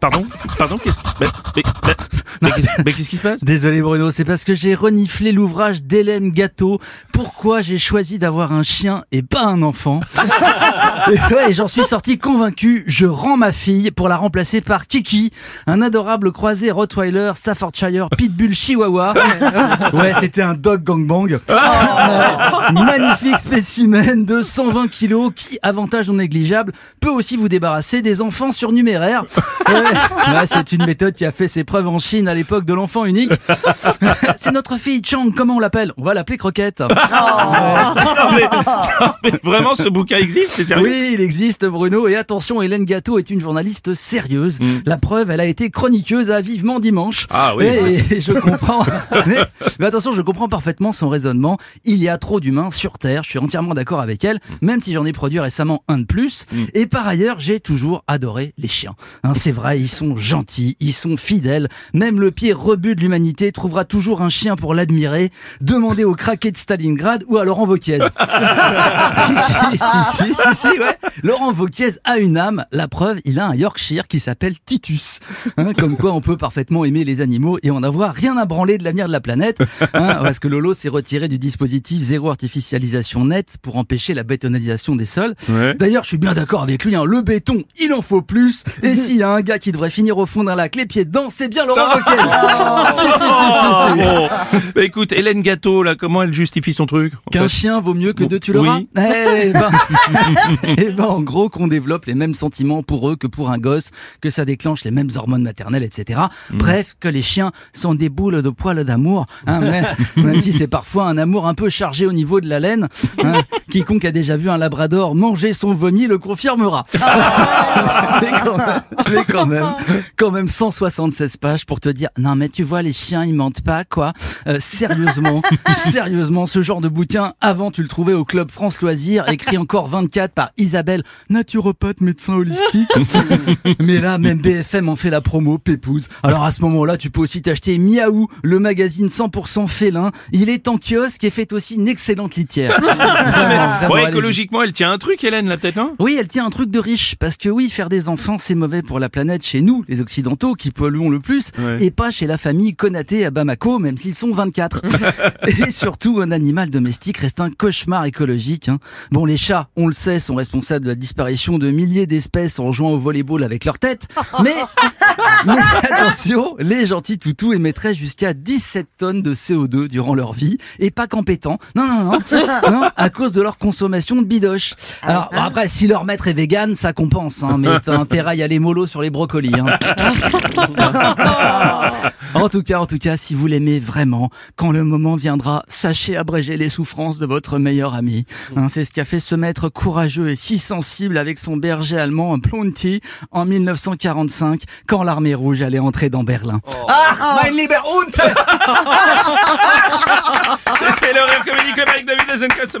Pardon, pardon, qu'est-ce mais, mais, mais, mais qu'est-ce qui se passe Désolé Bruno, c'est parce que j'ai reniflé l'ouvrage d'Hélène Gâteau. Pourquoi j'ai choisi d'avoir un chien et pas un enfant Et ouais, j'en suis sorti convaincu. Je rends ma fille pour la remplacer par Kiki, un adorable croisé Rottweiler, Staffordshire, Pitbull, Chihuahua. Ouais, c'était un dog gangbang. Ouais, magnifique spécimen de 120 kilos qui, avantage non négligeable, peut aussi vous débarrasser des enfants surnuméraires. Ouais, ouais, c'est une méthode qui a fait ses preuves en Chine à l'époque de l'enfant unique. C'est notre fille Chang, comment on l'appelle? On va l'appeler Croquette. non, mais, vraiment ce bouquin existe, c'est sérieux? Oui, il existe Bruno et attention, Hélène Gâteau est une journaliste sérieuse. La preuve, elle a été chroniqueuse à Vivement Dimanche. Ah oui. Et, et je comprends. mais, mais attention, je comprends parfaitement son raisonnement. Il y a trop d'humains sur Terre. Je suis entièrement d'accord avec elle, même si j'en ai produit récemment un de plus. Et par ailleurs, j'ai toujours adoré les chiens. Hein, c'est vrai, ils sont gentils, ils sont fidèles. Même le pire rebut de l'humanité trouvera toujours un chien pour l'admirer. Demandez au craquet de Stalingrad ou à Laurent Wauquiez. Si, si, si, si, si, si, ouais. Laurent Wauquiez a une âme. La preuve, il a un Yorkshire qui s'appelle Titus. Hein, comme quoi, on peut parfaitement aimer les animaux et en avoir rien à branler de l'avenir de la planète. Hein, parce que Lolo s'est retiré du dispositif zéro artificialisation nette pour empêcher la bétonisation des sols. Ouais. D'ailleurs, je suis bien d'accord avec lui. Hein, le béton, il en faut plus. Et s'il y a un gars qui devrait finir au fond d'un lac les pieds dedans, c'est bien Laurent Wauquiez. Si, si, si, si, si. Bon. Bah, écoute, Hélène Gâteau, là, comment elle justifie son truc Qu'un chien vaut mieux que deux tu l'auras Oui. Eh ben, eh ben, en gros, qu'on développe les mêmes sentiments pour eux que pour un gosse, que ça déclenche les mêmes hormones maternelles, etc. Mm. Bref, que les chiens sont des boules de poils d'amour, hein, même, même si c'est parfois un amour un peu chargé au niveau de la laine. hein. Quiconque a déjà vu un labrador manger son vomi le confirmera. mais, quand même, mais quand même, quand même 176 pages pour te dire, non mais tu vois, les chiens, ils mentent pas, quoi. Euh, sérieusement, sérieusement, ce genre de bouquin, avant tu le au Club France Loisirs, écrit encore 24 par Isabelle, naturopathe, médecin holistique. mais là, même BFM en fait la promo, Pépouze. Alors à ce moment-là, tu peux aussi t'acheter Miaou, le magazine 100% félin. Il est en kiosque et fait aussi une excellente litière. Vraiment, vraiment, Ouais, allez-y. écologiquement, elle tient un truc, Hélène, là, peut-être, non? Oui, elle tient un truc de riche, parce que oui, faire des enfants, c'est mauvais pour la planète chez nous, les Occidentaux, qui polluons le plus, Ouais. et pas chez la famille Konaté à Bamako, même s'ils sont 24. et surtout, un animal domestique reste un cauchemar écologique. hein. Bon, les chats, on le sait, sont responsables de la disparition de milliers d'espèces en jouant au volleyball avec leur tête, mais, mais attention, les gentils toutous émettraient jusqu'à 17 tonnes de CO2 durant leur vie, et pas qu'en pétant. Non, non, non, non, à cause de leur consommation de bidoche. Alors, bon, après, si leur maître est vegan, ça compense, hein, mais t'as intérêt à y aller mollo sur les brocolis. Hein. En tout cas, en tout cas, si vous l'aimez vraiment, quand le moment viendra, sachez abréger les souffrances de votre meilleur ami. Hein, c'est ce qu'a fait ce maître courageux et si sensible avec son berger allemand, un Plonty, en 1945, quand l'armée rouge allait entrer dans Berlin. Ah, mein lieber Hund C'était avec David Azencode ce